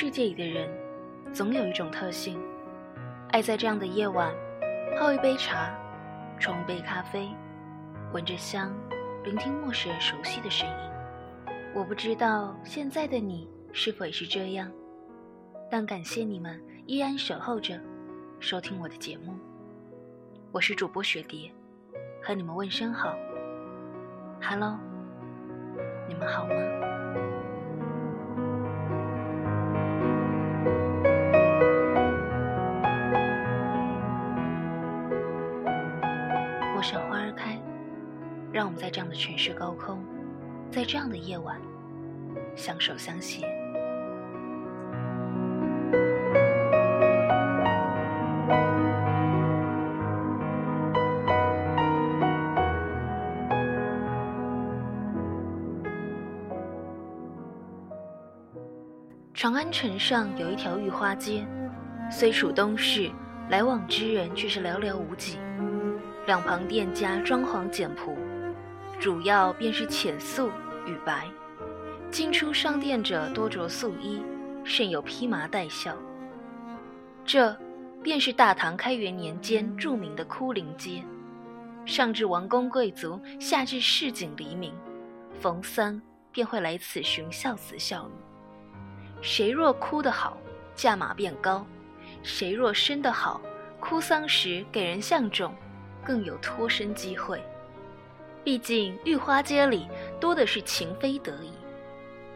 世界里的人，总有一种特性，爱在这样的夜晚，泡一杯茶，冲一杯咖啡，闻着香，聆听陌生人熟悉的声音。我不知道现在的你是否也是这样，但感谢你们依然守候着，收听我的节目。我是主播雪蝶，和你们问声好，Hello，你们好吗？让我们在这样的城市高空，在这样的夜晚，相守相携。长安城上有一条御花街，虽属东市，来往之人却是寥寥无几。两旁店家装潢简朴。主要便是浅素与白，进出商店者多着素衣，甚有披麻戴孝。这便是大唐开元年间著名的哭灵街，上至王公贵族，下至市井黎民，逢丧便会来此寻孝子孝女。谁若哭得好，价码便高；谁若生得好，哭丧时给人相中，更有脱身机会。毕竟御花街里多的是情非得已，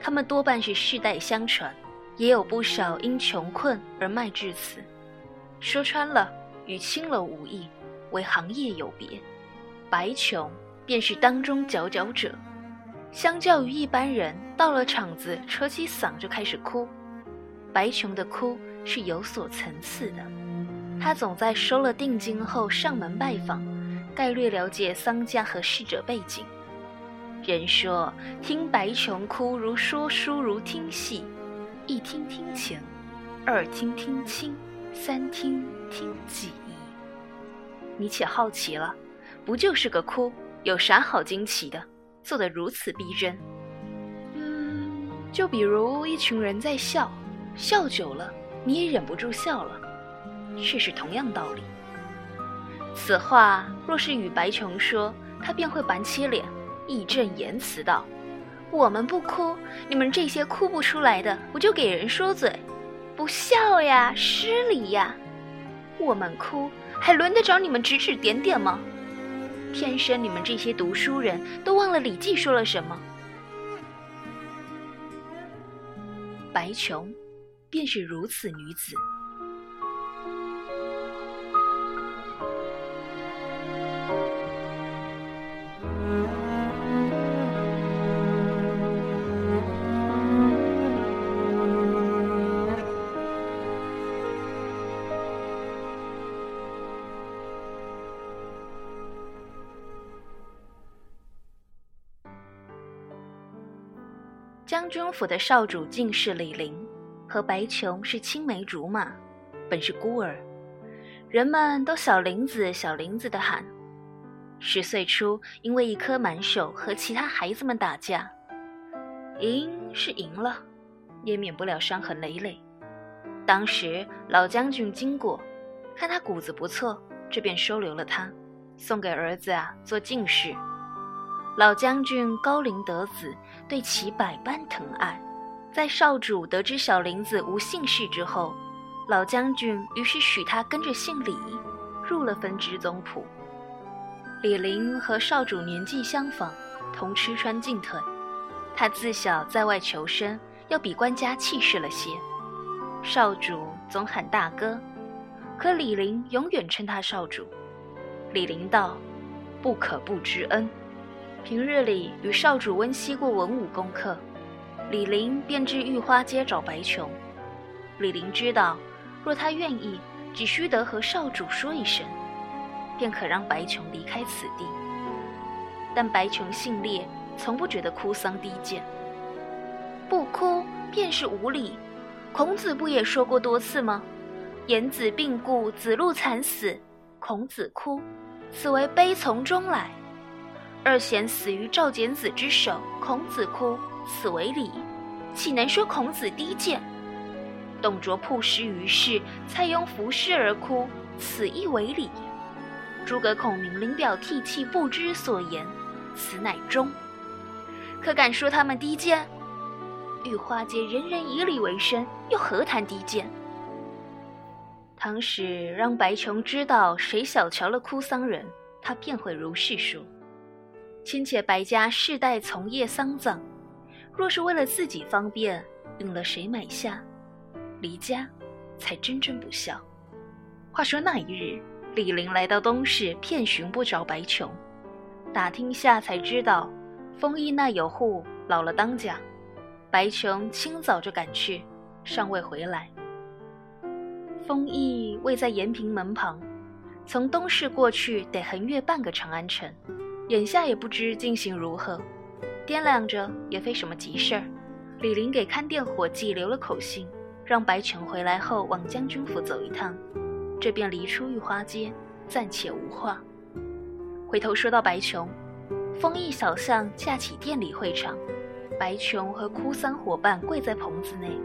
他们多半是世代相传，也有不少因穷困而卖至此。说穿了，与青楼无异，为行业有别。白琼便是当中佼佼者，相较于一般人，到了场子扯起嗓就开始哭，白琼的哭是有所层次的。他总在收了定金后上门拜访。概略了解桑家和逝者背景。人说听白琼哭如说书如听戏，一听听情，二听听亲，三听听己。你且好奇了，不就是个哭，有啥好惊奇的？做得如此逼真。嗯，就比如一群人在笑，笑久了你也忍不住笑了，却是同样道理。此话若是与白琼说，他便会板起脸，义正言辞道：“我们不哭，你们这些哭不出来的，不就给人说嘴，不孝呀，失礼呀？我们哭，还轮得着你们指指点点吗？天生你们这些读书人都忘了《礼记》说了什么？白琼，便是如此女子。”将军府的少主进士李陵，和白琼是青梅竹马，本是孤儿，人们都小林子、小林子的喊。十岁初，因为一颗满手和其他孩子们打架，赢是赢了，也免不了伤痕累累。当时老将军经过，看他骨子不错，这便收留了他，送给儿子啊做进士。老将军高龄得子，对其百般疼爱。在少主得知小林子无姓氏之后，老将军于是许他跟着姓李，入了分支宗谱。李陵和少主年纪相仿，同吃穿进退。他自小在外求生，要比官家气势了些。少主总喊大哥，可李陵永远称他少主。李陵道：“不可不知恩。”平日里与少主温习过文武功课，李陵便至御花街找白琼。李陵知道，若他愿意，只需得和少主说一声，便可让白琼离开此地。但白琼性烈，从不觉得哭丧低贱。不哭便是无礼，孔子不也说过多次吗？颜子病故，子路惨死，孔子哭，此为悲从中来。二贤死于赵简子之手，孔子哭，此为礼，岂能说孔子低贱？董卓曝尸于市，蔡邕伏尸而哭，此亦为礼。诸葛孔明临表涕泣，不知所言，此乃忠。可敢说他们低贱？御花街人人以礼为生，又何谈低贱？唐使让白琼知道谁小瞧了哭丧人，他便会如是说。亲且白家世代从业丧葬，若是为了自己方便，用了谁买下？离家，才真正不孝。话说那一日，李陵来到东市，遍寻不着白琼，打听下才知道，丰邑那有户老了当家，白琼清早就赶去，尚未回来。丰邑位在延平门旁，从东市过去得横越半个长安城，眼下也不知进行如何。掂量着也非什么急事儿，李陵给看店伙计留了口信。让白琼回来后往将军府走一趟，这便离出御花街，暂且无话。回头说到白琼，丰邑小巷架起店里会场，白琼和哭丧伙伴跪在棚子内，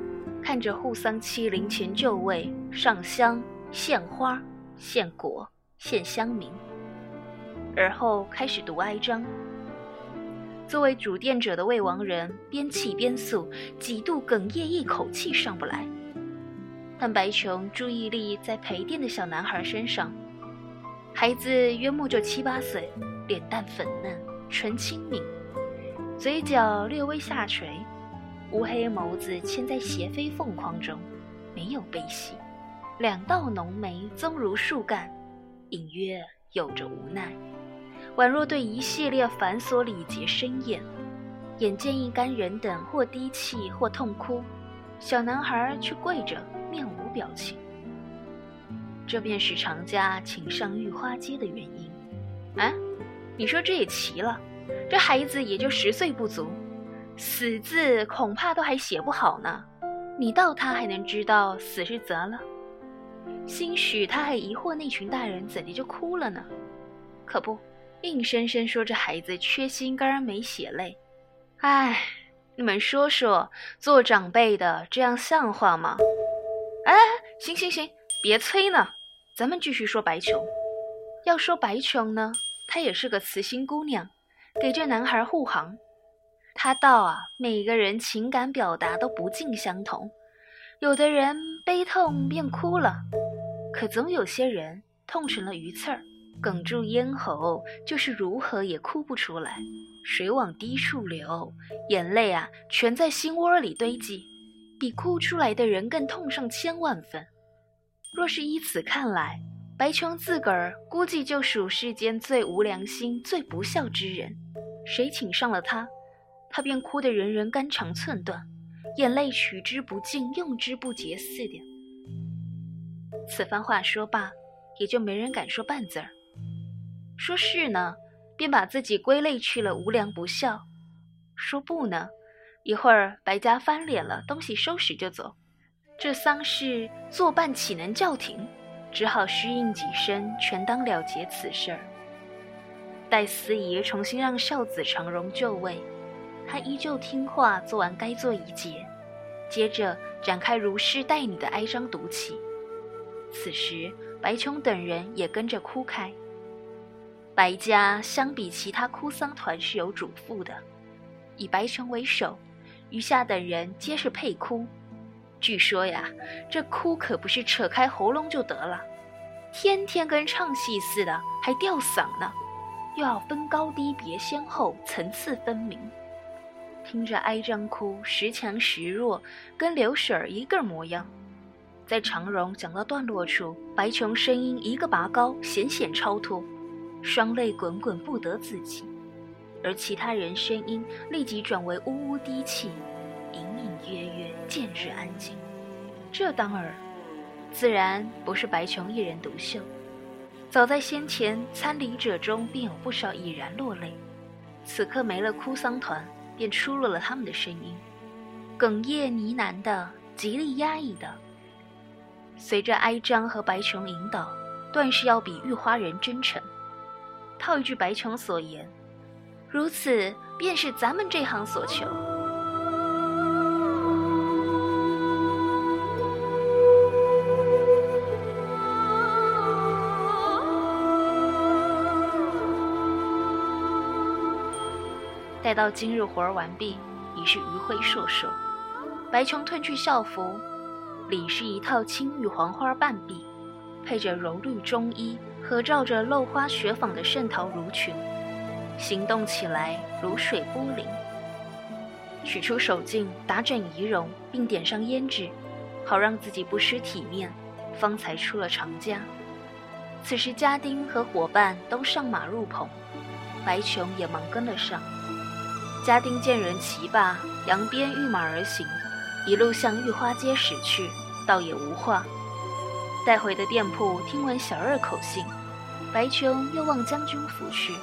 看着护丧妻灵前就位，上香、献花、献果、献香茗，而后开始读哀章。作为主殿者的魏王人边泣边诉，几度哽咽，一口气上不来。但白琼注意力在陪殿的小男孩身上，孩子约莫就七八岁，脸蛋粉嫩，唇轻抿，嘴角略微下垂，乌黑眸子嵌在斜飞凤框中，没有悲喜，两道浓眉棕如树干，隐约有着无奈。宛若对一系列繁琐礼节生厌，眼见一干人等或低泣或痛哭，小男孩却跪着，面无表情。这便是常家请上御花街的原因。啊，你说这也奇了，这孩子也就十岁不足，死字恐怕都还写不好呢，你道他还能知道死是咋了？兴许他还疑惑那群大人怎地就哭了呢？可不。硬生生说这孩子缺心肝没血泪，哎，你们说说，做长辈的这样像话吗？哎，行行行，别催呢，咱们继续说白琼。要说白琼呢，她也是个慈心姑娘，给这男孩护航。她道啊，每个人情感表达都不尽相同，有的人悲痛便哭了，可总有些人痛成了鱼刺儿。哽住咽喉，就是如何也哭不出来，水往低处流，眼泪啊，全在心窝里堆积，比哭出来的人更痛上千万分。若是依此看来，白琼自个儿估计就属世间最无良心、最不孝之人。谁请上了他，他便哭得人人肝肠寸断，眼泪取之不尽，用之不竭似的。此番话说罢，也就没人敢说半字儿。说是呢，便把自己归类去了无良不孝；说不呢，一会儿白家翻脸了，东西收拾就走。这丧事作办岂能叫停？只好虚应几声，全当了结此事儿。待司仪重新让孝子长荣就位，他依旧听话做完该做一节，接着展开如诗待你的哀章读起。此时白琼等人也跟着哭开。白家相比其他哭丧团是有主妇的，以白琼为首，余下等人皆是配哭。据说呀，这哭可不是扯开喉咙就得了，天天跟唱戏似的，还吊嗓呢，又要分高低别先后，层次分明。听着哀章哭，时强时弱，跟刘婶儿一个模样。在长荣讲到段落处，白琼声音一个拔高，险险超脱。双泪滚滚，不得自己，而其他人声音立即转为呜呜低泣，隐隐约约，渐日安静。这当儿，自然不是白琼一人独秀。早在先前参礼者中，便有不少已然落泪。此刻没了哭丧团，便出落了他们的声音，哽咽呢喃的，极力压抑的。随着哀章和白琼引导，断是要比玉花人真诚。套一句白琼所言如此便是咱们这行所求。待到今日活儿完毕已是余晖烁烁白琼褪去校服里是一套青玉黄花半臂配着柔绿中衣合照着镂花雪纺的圣桃襦裙，行动起来如水波粼。取出手镜，打整仪容，并点上胭脂，好让自己不失体面，方才出了长家。此时，家丁和伙伴都上马入棚，白琼也忙跟了上。家丁见人骑罢，扬鞭御马而行，一路向御花街驶去，倒也无话。带回的店铺听闻小二口信，白琼又往将军府去。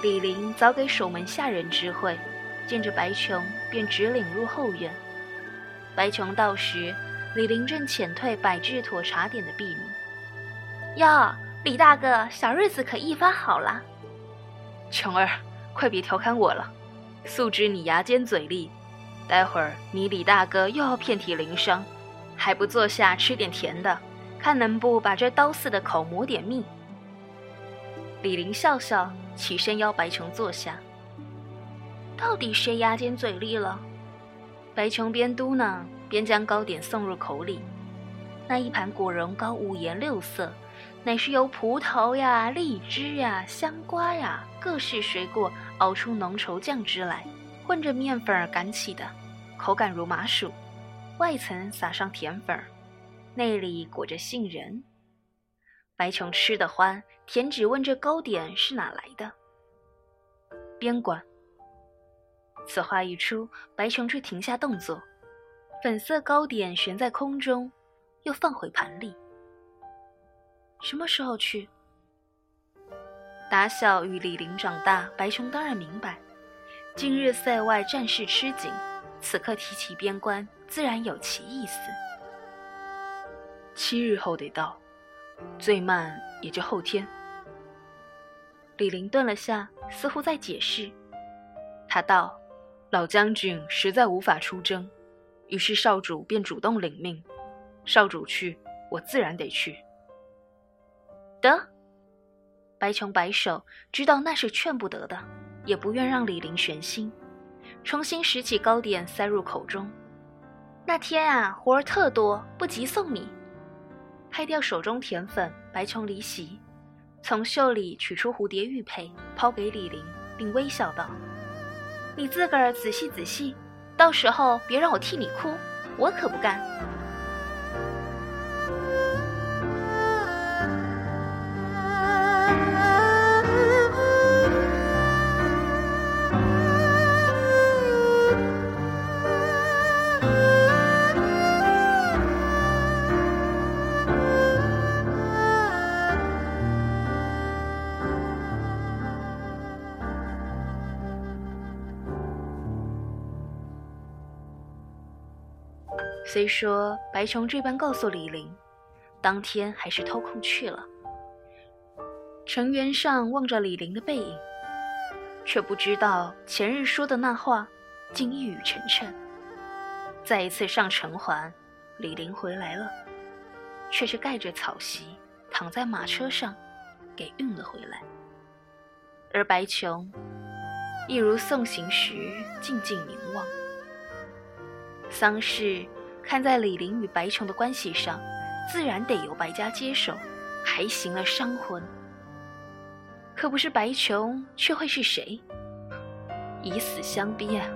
李陵早给守门下人知会。见着白琼，便直领入后院。白琼到时，李林正遣退百智妥茶点的婢女。哟，李大哥，小日子可一发好了。琼儿，快别调侃我了，素知你牙尖嘴利，待会儿你李大哥又要遍体鳞伤，还不坐下吃点甜的，看能不把这刀似的口磨点蜜。李林笑笑，起身邀白琼坐下。到底谁牙尖嘴利了？白琼边嘟囔边将糕点送入口里。那一盘果蓉糕五颜六色，乃是由葡萄呀、荔枝呀、香瓜呀各式水果熬出浓稠酱汁来，混着面粉儿擀起的，口感如麻薯，外层撒上甜粉儿，内里裹着杏仁。白琼吃得欢，甜只问这糕点是哪来的。边管。此话一出，白琼却停下动作，粉色糕点悬在空中，又放回盘里。什么时候去？打小与李林长大，白琼当然明白，今日塞外战事吃紧，此刻提起边关，自然有其意思。七日后得到，最慢也就后天。李林顿了下，似乎在解释，他道。老将军实在无法出征，于是少主便主动领命。少主去，我自然得去。得。白琼摆手，知道那是劝不得的，也不愿让李林悬心，重新拾起糕点塞入口中。那天啊，活儿特多，不急送你。拍掉手中甜粉，白琼离席，从袖里取出蝴蝶玉佩，抛给李玲，并微笑道。你自个儿仔细仔细，到时候别让我替你哭，我可不干。虽说白琼这般告诉李陵，当天还是偷空去了。程元上望着李陵的背影，却不知道前日说的那话，竟一语成谶。再一次上城环，李陵回来了，却是盖着草席，躺在马车上，给运了回来。而白琼，一如送行时静静凝望，丧事。看在李林与白琼的关系上，自然得由白家接手，还行了商婚。可不是白琼，却会是谁？以死相逼啊！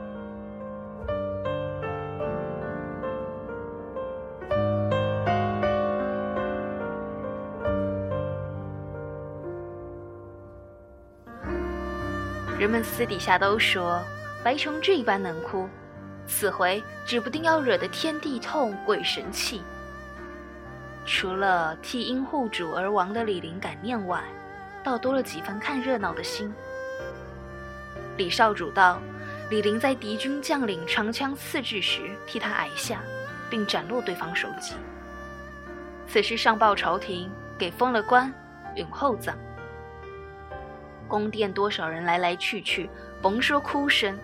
人们私底下都说，白琼这般能哭。此回指不定要惹得天地痛、鬼神气。除了替因护主而亡的李林感念外，倒多了几分看热闹的心。李少主道：“李林在敌军将领长枪刺至时，替他挨下，并斩落对方首级。此事上报朝廷，给封了官，允厚葬。宫殿多少人来来去去，甭说哭声。”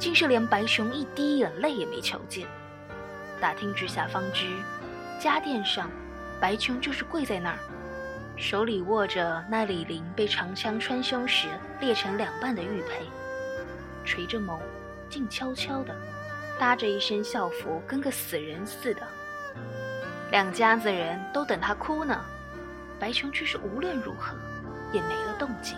竟是连白琼一滴眼泪也没瞧见。打听之下方知，家电上，白琼就是跪在那儿，手里握着那李林被长枪穿胸时裂成两半的玉佩。垂着眸，静悄悄的，搭着一身校服，跟个死人似的。两家子人都等他哭呢，白琼却是无论如何也没了动静。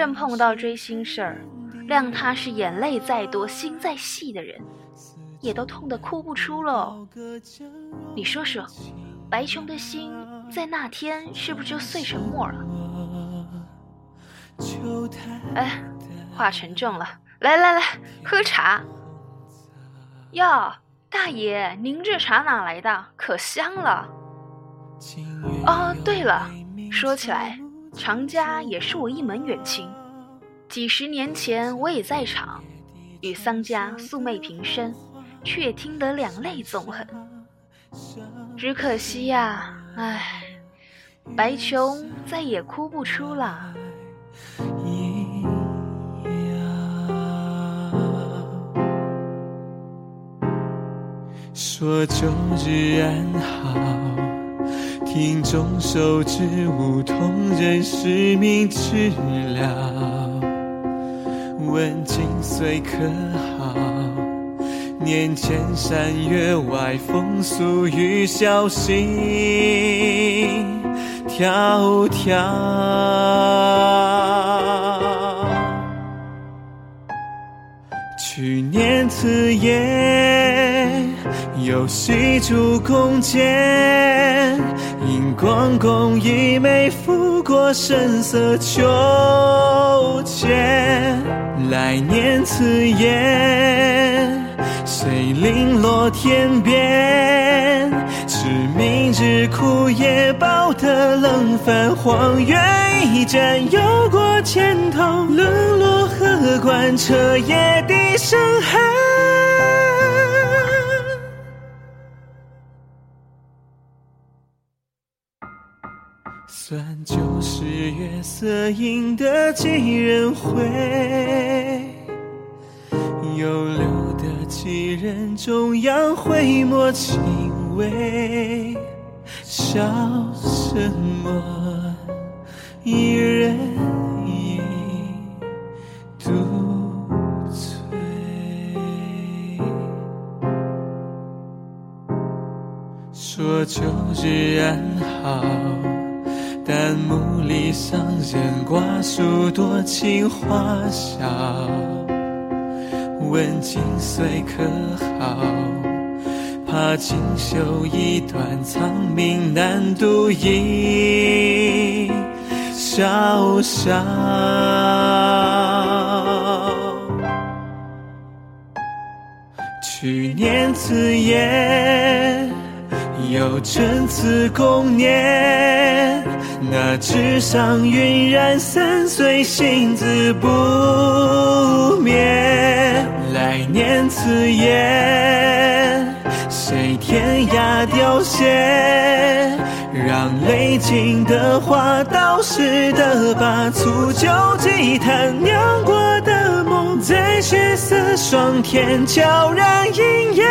正碰到追星事儿，谅他是眼泪再多、心再细的人，也都痛得哭不出喽。你说说，白琼的心在那天是不是就碎成沫了？哎，话沉重了，来来来，喝茶。哟，大爷，您这茶哪来的？可香了。哦，对了，说起来。常家也是我一门远亲，几十年前我也在场，与桑家素昧平生，却听得两泪纵横。只可惜呀，唉，白琼再也哭不出了。说旧日安好。庭中手指无痛人使命治疗，问今岁可好？念千山月外风俗与小心迢迢。去年此夜，又喜烛共剪。因公公已没负过深色秋千，来年此夜，谁零落天边？是明日苦夜报的冷饭，荒原一战，有过千头，冷落何关，彻夜低声喊。算旧时月色映得几人回，又留得几人终扬回墨轻微，笑什么？一人饮独醉。说旧日安好。但木篱上人挂树多情花笑，问今岁可好？怕锦绣一段苍命难独一潇潇。去年此夜，又正此共年。那纸上晕染三岁心字不灭。来年此夜，谁天涯凋谢？让泪尽的花，倒湿的把醋酒几坛，酿过的梦，在血色霜天悄然应验。